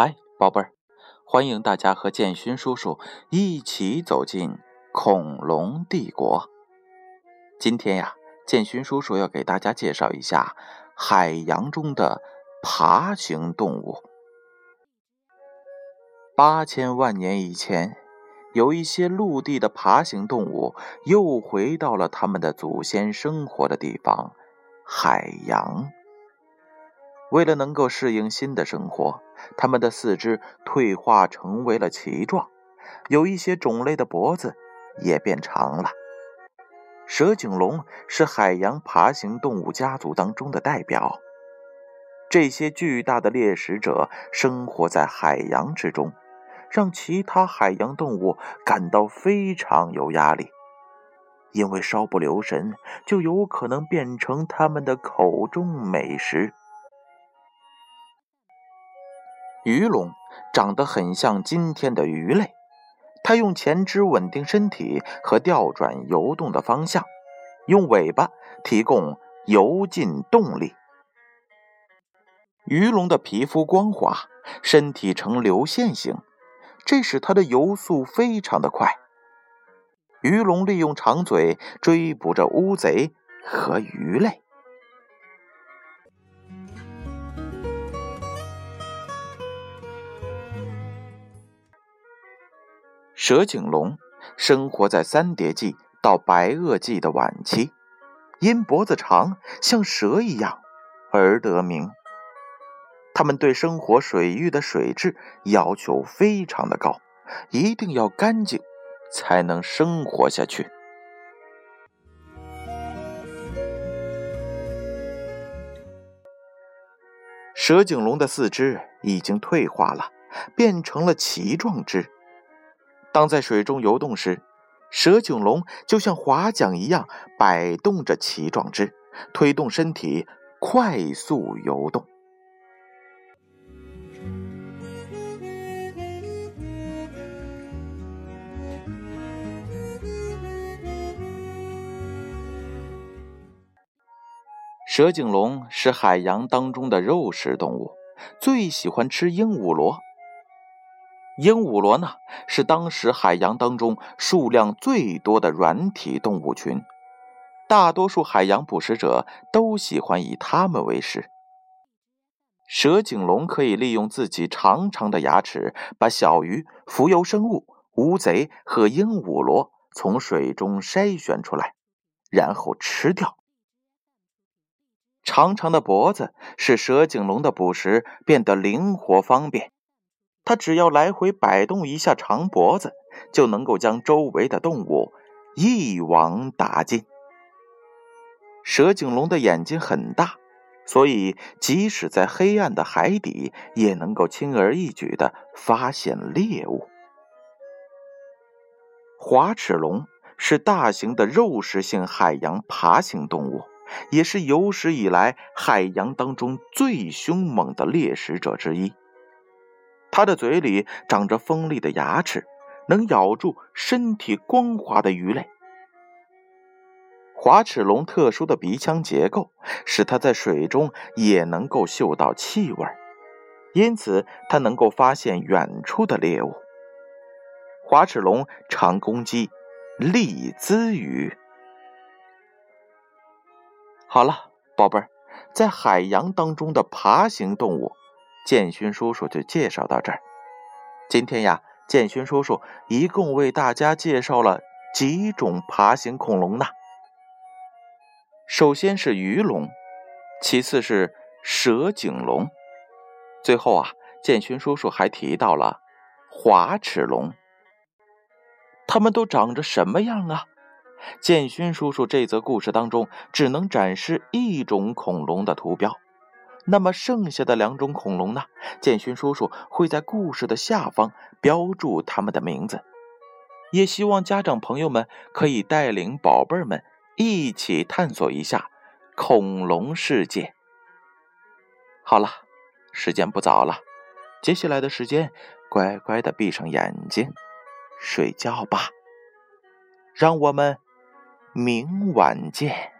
嗨，宝贝儿，欢迎大家和建勋叔叔一起走进恐龙帝国。今天呀，建勋叔叔要给大家介绍一下海洋中的爬行动物。八千万年以前，有一些陆地的爬行动物又回到了他们的祖先生活的地方——海洋。为了能够适应新的生活，它们的四肢退化成为了鳍状，有一些种类的脖子也变长了。蛇颈龙是海洋爬行动物家族当中的代表。这些巨大的猎食者生活在海洋之中，让其他海洋动物感到非常有压力，因为稍不留神就有可能变成他们的口中美食。鱼龙长得很像今天的鱼类，它用前肢稳定身体和调转游动的方向，用尾巴提供游进动力。鱼龙的皮肤光滑，身体呈流线型，这使它的游速非常的快。鱼龙利用长嘴追捕着乌贼和鱼类。蛇颈龙生活在三叠纪到白垩纪的晚期，因脖子长像蛇一样而得名。它们对生活水域的水质要求非常的高，一定要干净才能生活下去。蛇颈龙的四肢已经退化了，变成了鳍状肢。当在水中游动时，蛇颈龙就像划桨一样摆动着鳍状肢，推动身体快速游动。蛇颈龙是海洋当中的肉食动物，最喜欢吃鹦鹉螺。鹦鹉螺呢，是当时海洋当中数量最多的软体动物群，大多数海洋捕食者都喜欢以它们为食。蛇颈龙可以利用自己长长的牙齿，把小鱼、浮游生物、乌贼和鹦鹉螺从水中筛选出来，然后吃掉。长长的脖子使蛇颈龙的捕食变得灵活方便。它只要来回摆动一下长脖子，就能够将周围的动物一网打尽。蛇颈龙的眼睛很大，所以即使在黑暗的海底，也能够轻而易举地发现猎物。滑齿龙是大型的肉食性海洋爬行动物，也是有史以来海洋当中最凶猛的猎食者之一。它的嘴里长着锋利的牙齿，能咬住身体光滑的鱼类。滑齿龙特殊的鼻腔结构使它在水中也能够嗅到气味，因此它能够发现远处的猎物。滑齿龙常攻击利兹鱼。好了，宝贝儿，在海洋当中的爬行动物。建勋叔叔就介绍到这儿。今天呀，建勋叔叔一共为大家介绍了几种爬行恐龙呢？首先是鱼龙，其次是蛇颈龙，最后啊，建勋叔叔还提到了滑齿龙。它们都长着什么样啊？建勋叔叔这则故事当中只能展示一种恐龙的图标。那么剩下的两种恐龙呢？建勋叔叔会在故事的下方标注它们的名字，也希望家长朋友们可以带领宝贝们一起探索一下恐龙世界。好了，时间不早了，接下来的时间乖乖的闭上眼睛睡觉吧。让我们明晚见。